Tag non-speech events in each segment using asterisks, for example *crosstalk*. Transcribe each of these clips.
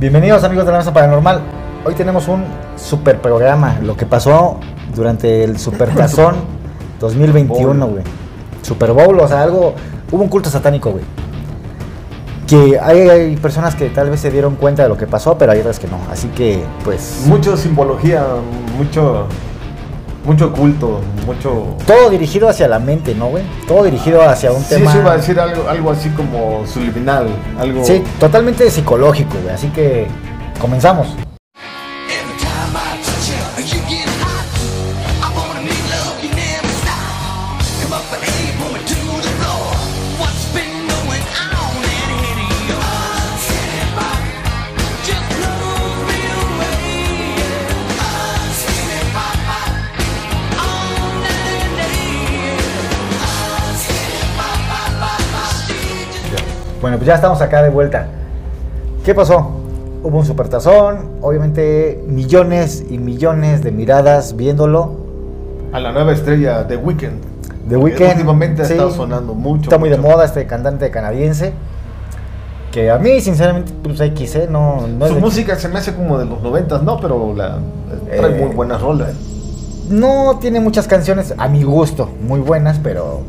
Bienvenidos amigos de la Mesa Paranormal. Hoy tenemos un super programa, lo que pasó durante el Super *laughs* Tazón 2021, güey. Super Bowl, o sea, algo... Hubo un culto satánico, güey. Que hay, hay personas que tal vez se dieron cuenta de lo que pasó, pero hay otras que no. Así que, pues... Mucho simbología, mucho mucho culto, mucho... Todo dirigido hacia la mente, ¿no, güey? Todo dirigido hacia un sí, tema... Sí, iba a decir algo, algo así como subliminal, algo... Sí, totalmente psicológico, güey. Así que comenzamos. Bueno, pues ya estamos acá de vuelta. ¿Qué pasó? Hubo un supertazón, obviamente millones y millones de miradas viéndolo. A la nueva estrella The Weeknd. The Weeknd, Últimamente ha sí, estado sonando mucho. Está muy de moda este cantante canadiense. Que a mí, sinceramente, pues X, ¿eh? No, no es Su de- música se me hace como de los noventas, ¿no? Pero la, trae Eh, muy buenas rolas. No tiene muchas canciones, a mi gusto, muy buenas, pero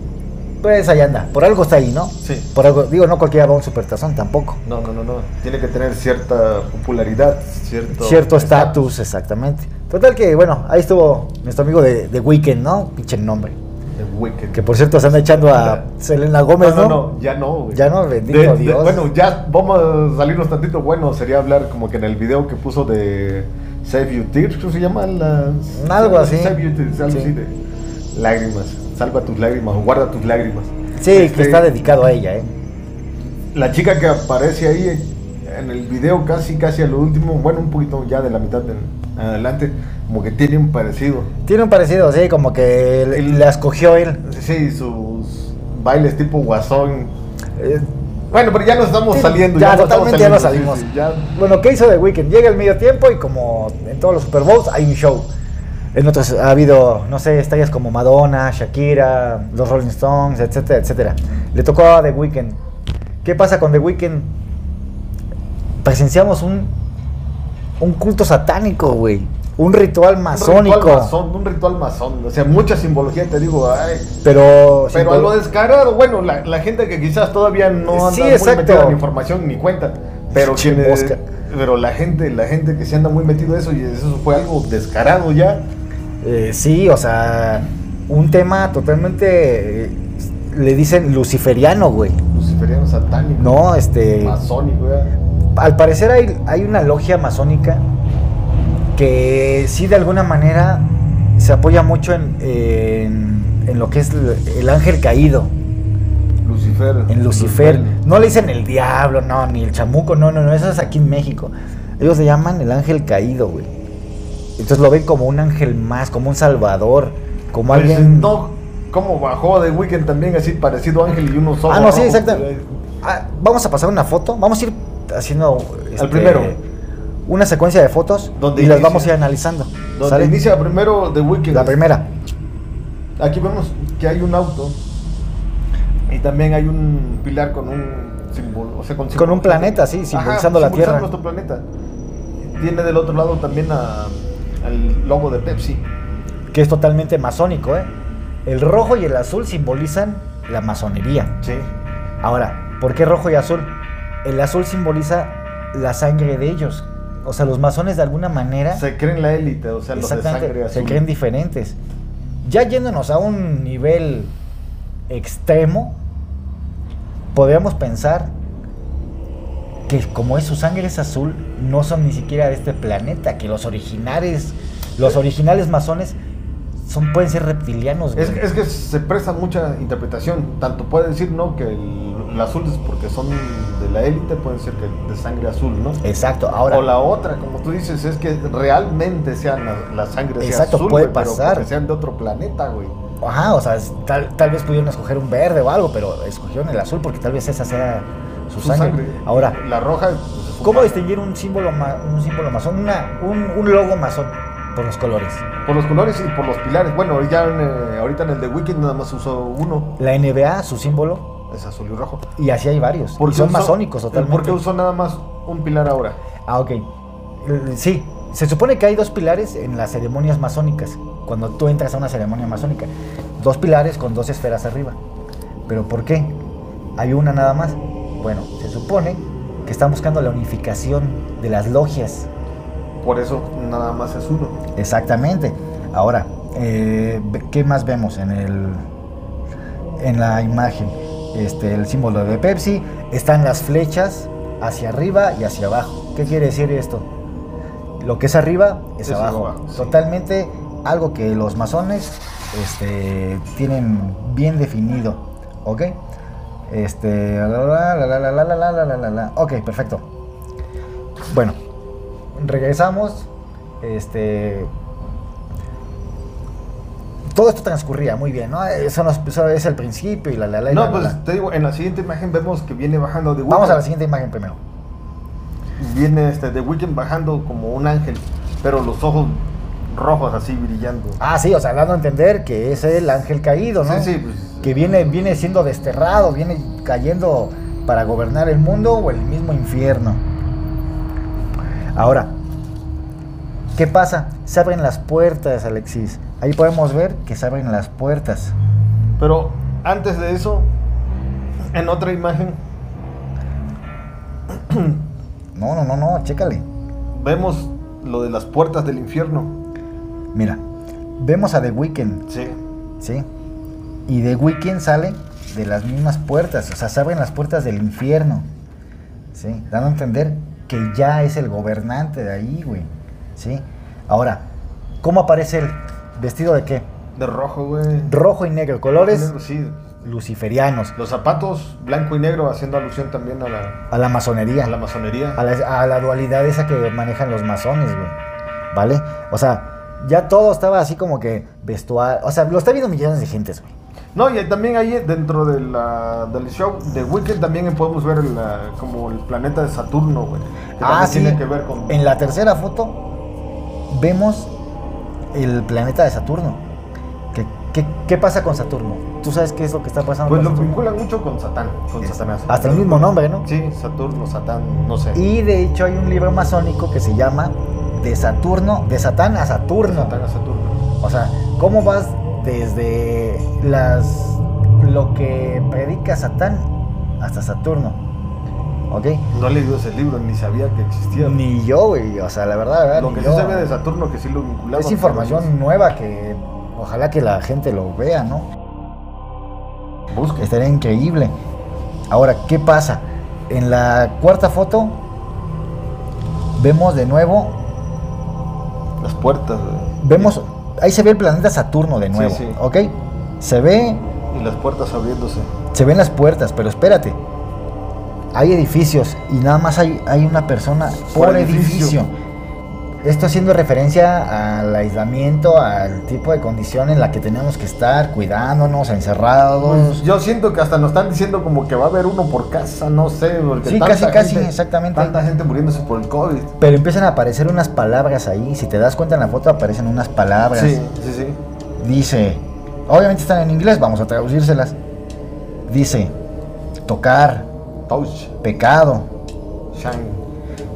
pues ahí anda. Por algo está ahí, ¿no? Sí. Por algo, digo, no cualquiera va a un supertazón tampoco. No, no, no, no. Tiene que tener cierta popularidad, cierto... Cierto estatus, exactamente. Total que, bueno, ahí estuvo nuestro amigo de, de Weekend, ¿no? Pinche nombre. The Weeknd. Que por cierto se anda echando a Selena Gómez, ¿no? no, no, no, ya no, güey. Ya no, bendito De- de- Dios. bueno, ya vamos a salirnos tantito. Bueno, sería hablar como que en el video que puso de Save You Tears, ¿cómo se llama? La, Algo así. Save You Tears, algo Sí. así de lágrimas. Salva tus lágrimas o guarda tus lágrimas. Sí, Este, que está dedicado a ella, ¿eh? La chica que aparece ahí en el video casi, casi a lo último, bueno, un poquito ya de la mitad en adelante, como que tiene un parecido. Tiene un parecido, sí, como que le- El- la escogió él. Sí, sus bailes tipo guasón. Eh, Bueno, pero ya nos estamos sí, saliendo. Ya, estamos totalmente ya nos salimos. sí, sí, ya Bueno, ¿qué hizo The Weeknd? Llega el medio tiempo y como en todos los Super Bowls hay un show. En otros ha habido, no sé, estrellas como Madonna, Shakira, los Rolling Stones, etcétera, etcétera. Le tocó a The Weeknd. ¿Qué pasa con The Weeknd? Presenciamos un, un culto satánico, güey. Un ritual masónico. Un ritual masón, un ritual masón. O sea, mucha simbología, te digo. Ay, Pero, pero a lo descarado, bueno, la, la gente que quizás todavía no anda Sí, muy metida en información ni cuenta. Pero, mosca. pero la gente, la gente que se anda muy metido en eso, y eso fue algo descarado ya. Eh, sí, o sea, un tema totalmente, eh, le dicen luciferiano, güey. Luciferiano satánico. No, este, Masónico, ya. al parecer hay, hay una logia masónica que sí de alguna manera se apoya mucho en, en, en lo que es el, el ángel caído, Lucifer. en Lucifer. No le dicen el diablo, no, ni el chamuco, no, no, no, eso es aquí en México. Ellos le llaman el ángel caído, güey. Entonces lo ven como un ángel más, como un salvador, como Pues, alguien... No, como bajó de Weekend también, así parecido a Ángel y unos ojos. Ah, no, sí, exacto. Ah, vamos a pasar una foto. Vamos a ir haciendo este, primero. una secuencia de fotos Donde y las vamos a ir analizando. Donde ¿sale? inicia primero The Weekend. La primera. Aquí vemos que hay un auto y también hay un pilar con un símbolo, o sea, con, Con un planeta, sí, simbolizando la Tierra. nuestro planeta. Tiene del otro lado también a- al logo de Pepsi. Que es totalmente masónico, ¿eh? El rojo y el azul simbolizan la masonería. Sí. Ahora, ¿por qué rojo y azul? El azul simboliza la sangre de ellos. O sea, los masones de alguna manera Se creen la élite, o sea, los de se creen diferentes. Ya yéndonos a un nivel extremo, podríamos pensar que como es su sangre es azul, no son ni siquiera de este planeta, que los originales, los originales masones son, pueden ser reptilianos. Es, es que se presta mucha interpretación. Tanto puede decir, ¿no? Que el, el azul es porque son de la élite, puede ser que de sangre azul, ¿no? Exacto, ahora o la otra, como tú dices, es que realmente sean la, la sangre sea Exacto, azul, puede pero pasar. porque sean de otro planeta, güey. Ajá, o sea, tal, tal vez pudieron escoger un verde o algo, pero escogieron el azul porque tal vez esa sea su, Su sangre. sangre. Ahora, la roja. pues, ¿cómo distinguir un símbolo, un símbolo masón? Una, un, un logo masón por los colores. Por los colores y por los pilares. Bueno, ya en, eh, ahorita en el de Weekend nada más usó uno, La NBA, su símbolo, es azul y rojo. y así hay varios. ¿Por y qué son masónicos totalmente. ¿Por qué usó nada más un pilar ahora? Ah, ok. Sí, se supone que hay dos pilares en las ceremonias masónicas. Cuando tú entras a una ceremonia masónica. Dos pilares con dos esferas arriba. ¿Pero por qué? Hay una nada más. Bueno, se supone que están buscando la unificación de las logias. Por eso nada más es uno. Exactamente. Ahora, eh, ¿qué más vemos en el en la imagen? Este, el símbolo de Pepsi, están las flechas hacia arriba y hacia abajo. ¿Qué quiere decir esto? Lo que es arriba es, Es abajo. abajo, sí. Totalmente algo que los masones este, tienen bien definido. ¿Ok? Este. la, la, la, la, la, la, la, la, la, la. Ok, perfecto. Bueno, regresamos. Este. Todo esto transcurría muy bien, ¿no? Eso, nos- eso es el principio y la la la. y la, No, la, pues la. te digo, en la siguiente imagen vemos que viene bajando de Vamos a la Weeknd. siguiente imagen primero. Viene este de Weekend bajando como un ángel, pero los ojos rojos así brillando. Ah, sí, o sea, dando a entender que es el ángel caído, ¿no? Sí, sí, pues. Que viene, viene siendo desterrado, viene cayendo para gobernar el mundo o el mismo infierno. Ahora, ¿qué pasa? Se abren las puertas, Alexis. Ahí podemos ver que se abren las puertas. Pero antes de eso, en otra imagen, No, no, no, no, chécale. vemos lo de las puertas del infierno. Mira, vemos a The Weeknd, Sí. ¿sí? Y The Weeknd sale de las mismas puertas, o sea, se abren las puertas del infierno, ¿sí? Dando a entender que ya es el gobernante de ahí, güey, ¿sí? Ahora, ¿cómo aparece él? ¿Vestido de qué? De rojo, güey. Rojo y negro, colores Negro, Sí. luciferianos, Los zapatos blanco y negro haciendo alusión también a la, a la masonería, a la masonería. a la, a la dualidad esa que manejan los masones, güey, ¿vale? O sea, ya todo estaba así como que vestuario, o sea, lo está viendo millones de gentes, güey. No, y también ahí dentro de la, del show de Weekend también podemos ver la- como el planeta de Saturno, güey. Que Ah, sí. tiene que ver con... En la tercera foto vemos el planeta de Saturno. ¿Qué, qué, qué pasa con Saturno? ¿Tú sabes qué es lo que está pasando Pues con lo Saturno? vinculan mucho con Satán, con Satanás. Hasta el mismo nombre, ¿no? Sí, Saturno, Satán, no sé. Y de hecho hay un libro masónico que se llama De Saturno, de Satán a Saturno. Satán a Saturno. O sea, ¿cómo vas desde las lo que predica Satán hasta Saturno? ¿Ok? No leído ese libro, ni sabía que existía. Ni yo, güey. O sea, la verdad, verdad, Lo que yo. sí sabía de Saturno, que sí lo vinculaba. Es información nueva que ojalá que la gente lo vea, ¿no? Busca. Estaría increíble. Ahora, ¿qué pasa? En la cuarta foto vemos de nuevo, Las puertas. vemos, ahí se ve el planeta Saturno de Sí, nuevo, sí. ¿ok? Se ve, Y las puertas abriéndose. se ven las puertas, pero espérate. Hay edificios y nada más hay, hay una persona por, Por edificio. edificio. Esto haciendo referencia al aislamiento, al tipo de condición en la que tenemos que estar, cuidándonos, encerrados. Pues, yo siento que hasta nos están diciendo como que va a haber uno por casa, no sé. Porque Sí, casi, casi, gente- exactamente. Tanta gente muriéndose por el COVID. Pero empiezan a aparecer unas palabras ahí. Si te das cuenta en la foto aparecen unas palabras. Sí, sí, sí. Dice, obviamente están en inglés, vamos a traducírselas. Dice, tocar, Touch, pecado, shine,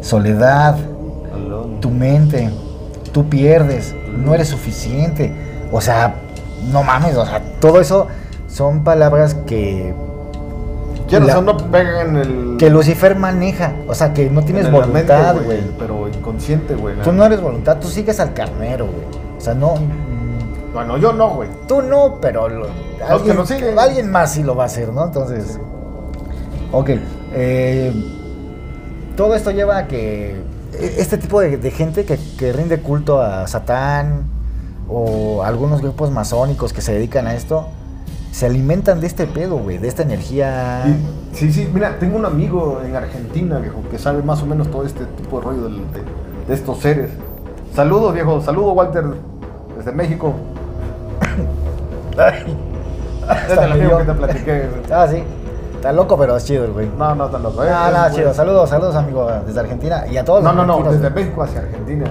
soledad. Tu mente, tú pierdes, no eres suficiente. O sea, no mames, o sea, todo eso son palabras que, Quieras la- no pegan en el. que Lucifer maneja. O sea, que no tienes voluntad, güey. Pero inconsciente, güey. Tú no eres voluntad, tú sigues al carnero, güey. O sea, no. mm, Bueno, yo no, güey. Tú no, pero lo- alguien, lo siguen. alguien más sí lo va a hacer, ¿no? Entonces. Ok. eh, todo esto lleva a que este tipo de, de gente que, que rinde culto a Satán o algunos grupos masónicos que se dedican a esto, se alimentan de este pedo, güey, de esta energía. Sí, sí, mira, tengo un amigo en Argentina, viejo, que sabe más o menos todo este tipo de rollo de, de estos seres. Saludos, viejo. Saludos, Walter, desde México. Es el amigo yo. que te platiqué. *laughs* Ah, sí. Está loco, pero es chido el güey. No, no, tan loco. ¿eh? Es nada, muy- chido. Saludos, saludos, amigo, desde Argentina. Y a todos No, los no, no, desde. México hacia Argentina.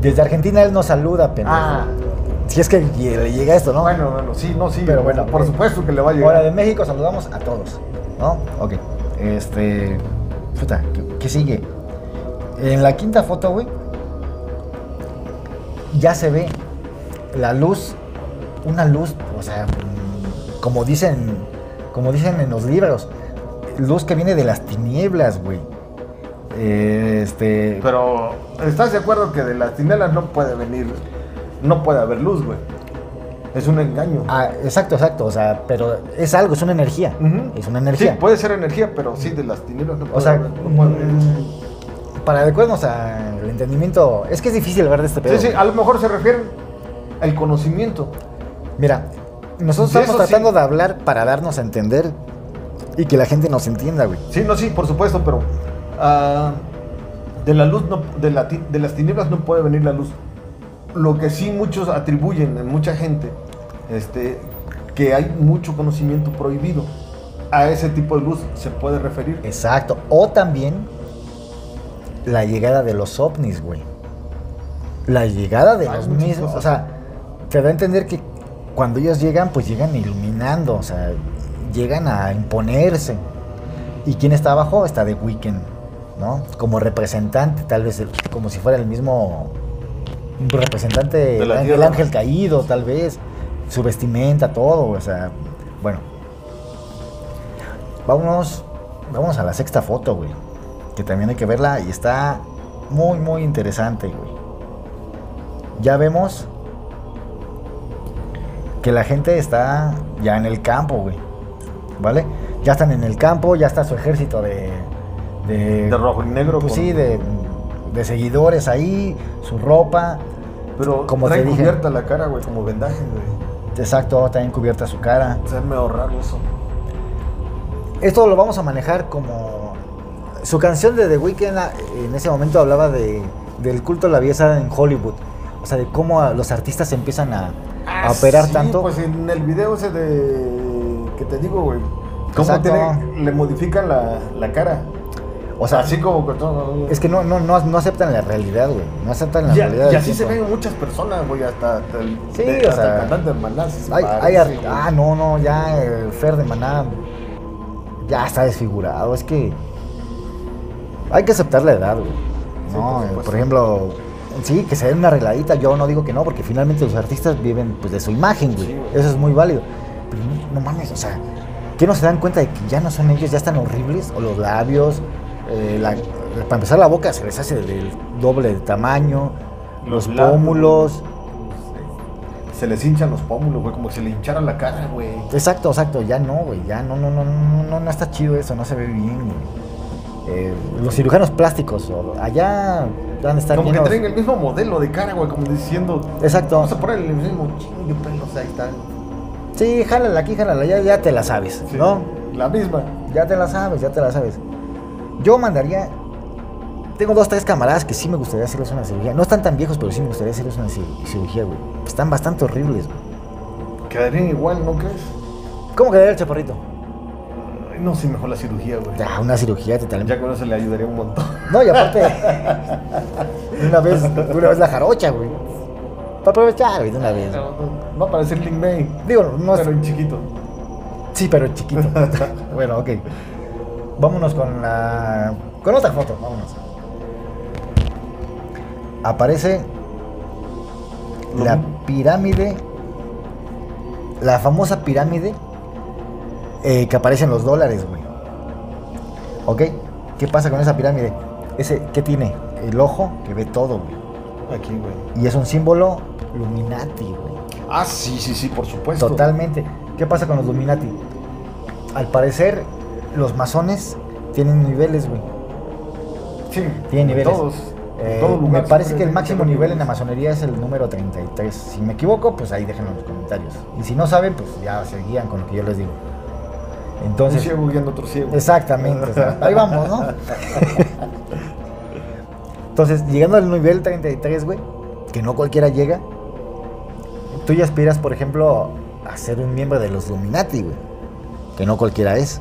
Desde Argentina él nos saluda, pendejo. Ah. Si es que le llega esto, ¿no? Bueno, bueno, sí, no, sí. Pero bueno, por eh, supuesto que le va a llegar. Ahora de México saludamos a todos, ¿no? Ok. Este. Puta, ¿qué, qué sigue? En la quinta foto, güey, ya se ve la luz, una luz, o sea, como dicen, como dicen en los libros, luz que viene de las tinieblas, güey. Eh, Este, Pero, ¿estás de acuerdo que de las tinieblas no puede venir, no puede haber luz, güey? Es un engaño. ah, exacto, exacto, o sea, pero es algo, es una energía, Ujú. es una energía. Sí, puede ser energía, pero sí, de las tinieblas no puede O sea, haber. no puede haber. mm, para adecuarnos al entendimiento, es que es difícil hablar de este pedo. Sí, sí, a lo mejor se refiere al conocimiento. Mira, nosotros estamos sí. tratando de hablar para darnos a entender y que la gente nos entienda, güey. Sí, no, sí, por supuesto, pero ah, de la luz, no, de, la ti- de las tinieblas no puede venir la luz. Lo que sí muchos atribuyen en mucha gente, este, que hay mucho conocimiento prohibido. A ese tipo de luz se puede referir. Exacto. O también la llegada de los ovnis, güey. La llegada de Hay los mismos. cosas. O sea, te da a entender que cuando ellos llegan, pues llegan iluminando. O sea, llegan a imponerse. ¿Y quién está abajo? Está The Weeknd, ¿no? Como representante, tal vez como si fuera el mismo representante del tierra. ángel caído, tal vez. Su vestimenta, todo. O sea, bueno. Vámonos, vámonos a la sexta foto, güey. Que también hay que verla y está muy, muy interesante, güey. Ya vemos que la gente está ya en el campo, güey. ¿Vale? Ya están en el campo, ya está su ejército de... De, De rojo y negro. Pues con- sí, de, de seguidores ahí, su ropa. Pero como trae te dije. cubierta la cara, güey, como vendaje, güey. Exacto, también cubierta su cara. O sea, es medio raro eso. Esto lo vamos a manejar como... Su canción de The Weeknd en ese momento hablaba de, del culto a la belleza en Hollywood. O sea, de cómo los artistas empiezan a, a operar Ah, Sí, tanto. Pues en el video ese de. que te digo, güey. ¿Cómo tiene- le modifican la, la cara? o sea, así como que todo. es que no, no, no, no aceptan la realidad, güey. No aceptan la Y, realidad. y así se ven muchas personas, güey, hasta, hasta el, Sí, de- hasta sea, el cantante de Maná. se Hay- parece, ah, no, no, ya el Fer de Maná ya está desfigurado. Es que hay que aceptar la edad, güey. Sí, No, por eh, por ejemplo, sí, que se den una arregladita. Yo no digo que no, porque finalmente los artistas viven pues, de su imagen, güey. Sí, güey. Eso es muy válido. Pero no, no mames, o sea, ¿qué no se dan cuenta de que ya no son ellos, ya están horribles? O los labios, eh, la- para empezar la boca se les hace del doble de tamaño, los, Los labios, pómulos. Se les hinchan los pómulos, güey, como si se le hinchara la cara, güey. Exacto, exacto, ya no, güey, ya no, no, no, no, no, no está chido eso, no se ve bien, güey. Eh, los cirujanos plásticos, allá van a estar Como que traen el mismo modelo de cara, güey, como diciendo. Exacto. Vamos a poner el mismo chingo de pelos, ahí está. Sí, jálala aquí, jálala, ya, ya te la sabes, Sí, ¿no? La misma. Ya te la sabes, ya te la sabes. Yo mandaría. Tengo dos, tres camaradas que sí me gustaría hacerles una cirugía. No están tan viejos, pero sí me gustaría hacerles una cir- cirugía, güey. Están bastante horribles, güey. Quedarían igual, ¿no crees? ¿Cómo quedaría el chaparrito? No, sí, mejor la cirugía, güey. Ah, una cirugía te tal. Ya con eso le ayudaría un montón. No, y aparte. *laughs* una vez, una vez la jarocha, güey. Para aprovechar, güey, de una vez. Va a parecer Link May. Digo, no es. Pero en chiquito. Sí, pero chiquito. *laughs* bueno, ok. Vámonos con la. Con otra foto, vámonos. Aparece la pirámide. La famosa pirámide eh, que aparece en los dólares, güey. ¿Ok? ¿Qué pasa con esa pirámide? Ese, ¿Qué tiene? El ojo que ve todo, güey. Aquí, güey. Y es un símbolo Illuminati, güey. Ah, sí, sí, sí, por supuesto. Totalmente. ¿Qué pasa con los Illuminati? Al parecer, los masones tienen niveles, güey. Sí. Tienen niveles. Todos. Eh, me parece que el máximo haber nivel en la masonería es el número 33. Si me equivoco, pues ahí déjenlo en los comentarios. Y si no saben, pues ya se guían con lo que yo les digo. Un Entonces, ciego guiando otro ciego. exactamente. ahí vamos, ¿no? Entonces, llegando al nivel 33, güey, que no cualquiera llega, tú ya aspiras, por ejemplo, a ser un miembro de los Illuminati, güey. Que no cualquiera es.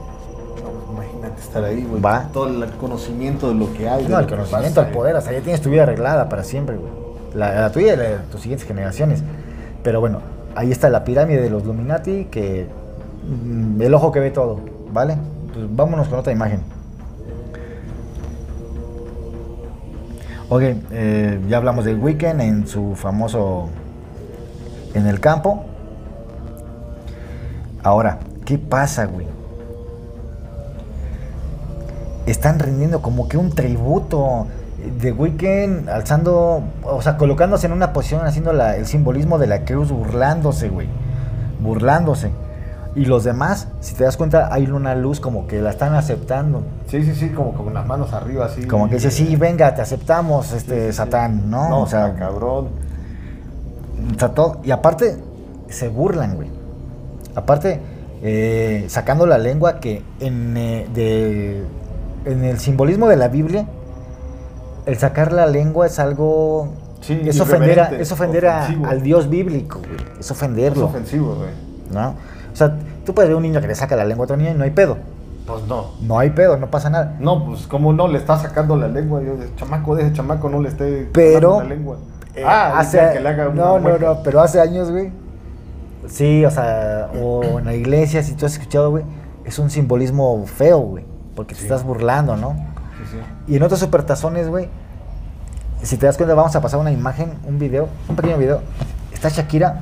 No, imagínate estar ahí, güey. Va. Todo el conocimiento de lo que hay. No, el conocimiento, el poder, o sea, ya tienes tu vida arreglada para siempre, güey. La, la tuya y la de tus siguientes generaciones. Pero bueno, ahí está la pirámide de los Illuminati, que el ojo que ve todo, ¿vale? Pues vámonos con otra imagen. Ok, eh, ya hablamos del Weekend en su famoso en el campo. Ahora, ¿qué pasa, güey? Están rindiendo como que un tributo de Weekend, alzando, o sea, colocándose en una posición, haciendo el simbolismo de la cruz, burlándose, güey. Burlándose. Y los demás, si te das cuenta, hay una luz como que la están aceptando. Sí, sí, sí, como con las manos arriba, así. Como que dice, sí, venga, te aceptamos, este, Sí, sí, sí. Satán, ¿no? No, o sea, cabrón. o sea, todo- y aparte, se burlan, güey. Aparte, eh, sacando la lengua que en, eh, de- en el simbolismo de la Biblia, el sacar la lengua es algo... Sí, es ofender, a- es ofender a- al Dios bíblico, güey. Es Es ofenderlo, ofensivo, güey. ¿no? O sea, tú puedes ver un niño que le saca la lengua a otro niño y no hay pedo. Pues no. No hay pedo, no pasa nada. No, pues como no le está sacando la lengua, yo chamaco de ese chamaco no le esté Pero- sacando la lengua. Eh, ah, hace, que le haga no, no, no, pero hace años, güey. Sí, o sea, o en la iglesia, si tú has escuchado, güey, es un simbolismo feo, güey, porque te estás burlando, ¿no? Sí, sí. Y en otros supertazones, güey, si te das cuenta, vamos a pasar una imagen, un video, un pequeño video. Está Shakira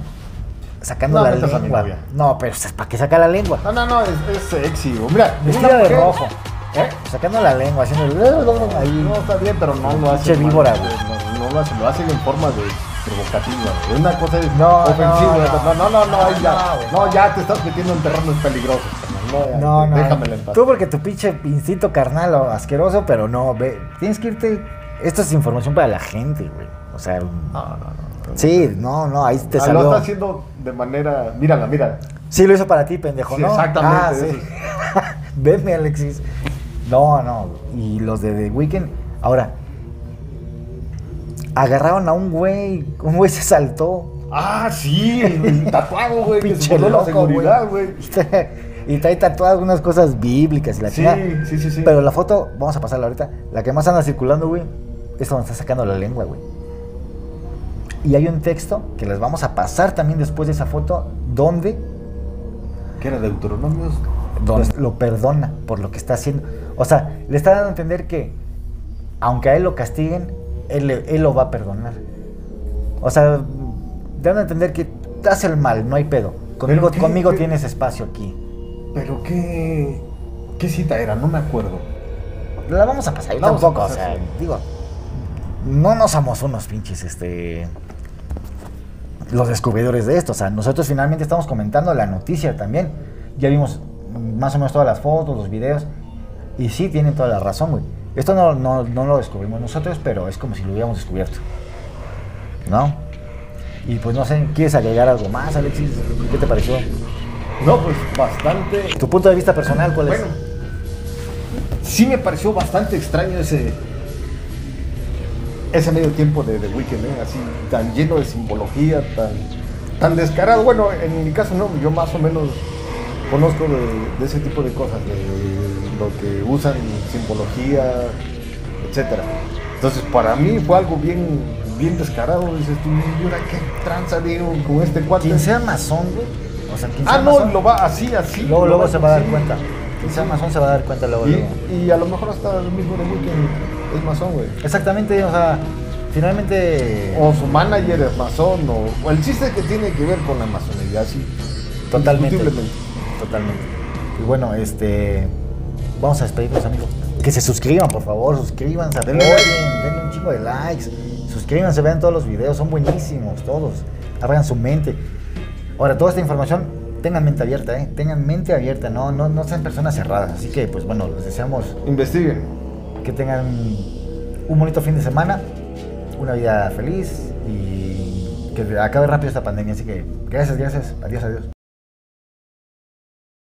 sacando No, la lengua. No, pero ¿para qué saca la lengua? No, no, no, es, es sexy. Mira, Vestida de mujer- rojo. ¿Eh? Sacando la lengua, haciendo el... Ahí. No, está bien, pero no lo hace. Víbora, güey. No, no lo hace, lo hace en forma de provocativa. güey. Una cosa es No, ofensiva. no, No, no, no, ya. No, ya te estás metiendo en terrenos peligrosos. No, No. Déjamela en paz. Tú porque tu pinche instinto carnal o asqueroso, pero no, ve, tienes que irte. Esto es información para la gente, güey. O sea, No, no, no. sí, no, no, ahí te Ah, salió. Lo está haciendo de manera. Mírala, mira. Sí, lo hizo para ti, pendejo, Sí, ¿no? exactamente, Ah, sí. eso *laughs* Venme, Alexis. No, no. Y los de The Weeknd, ahora. Agarraron a un güey. Un güey se saltó. Ah, sí, el, *laughs* tatuado, güey. Pinche voló la loco, seguridad, güey. *laughs* Y trae tatuadas algunas cosas bíblicas y la Sí, sí, sí, sí. Pero la foto, vamos a pasarla ahorita. La que más anda circulando, güey, es donde está sacando la lengua, güey. Y hay un texto que les vamos a pasar también después de esa foto, donde, ¿Qué era Deuteronomios? donde lo perdona por lo que está haciendo. O sea, le está dando a entender que, aunque a él lo castiguen, él, él lo va a perdonar. O sea, dando a entender que te hace el mal, no hay pedo. Conmigo, conmigo ¿Qué? tienes espacio aquí. Pero qué. ¿Qué cita era? No me acuerdo. La vamos a pasar, yo tampoco, o sea, sí. digo, no nos somos unos pinches, este, los descubridores de esto, o sea, nosotros finalmente estamos comentando la noticia también, ya vimos más o menos todas las fotos, los videos, y sí, tienen toda la razón, güey. Esto no, no, no lo descubrimos nosotros, pero es como si lo hubiéramos descubierto, ¿no? Y pues no sé, ¿quieres agregar algo más, Alexis? ¿Qué te pareció? No, pues bastante. ¿Tu punto de vista personal cuál es? Bueno, sí me pareció bastante extraño ese. Ese medio tiempo de The Weeknd, ¿eh? así tan lleno de simbología, tan, tan descarado. Bueno, en mi caso no, yo más o menos conozco de, de ese tipo de cosas, de lo que usan simbología, etcétera. Entonces, para mí fue algo bien, bien descarado. Dices tú, ¿y ahora qué tranza digo con este cuate? Quien sea masón, güey, o sea, Ah, no, lo va así, así. Luego, luego se va a dar cuenta. Quien sea masón se va a dar cuenta luego. luego. Y, y a lo mejor hasta el mismo de Weekend es masón, güey. Exactamente, o sea, finalmente. O su manager es masón, o, o el chiste que tiene que ver con la masonería, sí. totalmente. Totalmente. Y bueno, este. Vamos a despedirnos, amigos. Que se suscriban, por favor, suscríbanse, Denle denle un chingo de likes. Suscríbanse, vean todos los videos, son buenísimos, todos. Abran su mente. Ahora, toda esta información, tengan mente abierta, ¿eh? Tengan mente abierta, no, no, no sean personas cerradas. Así que, pues bueno, les deseamos Investiguen. Que tengan un bonito fin de semana, una vida feliz y que acabe rápido esta pandemia. Así que gracias, gracias. Adiós, adiós.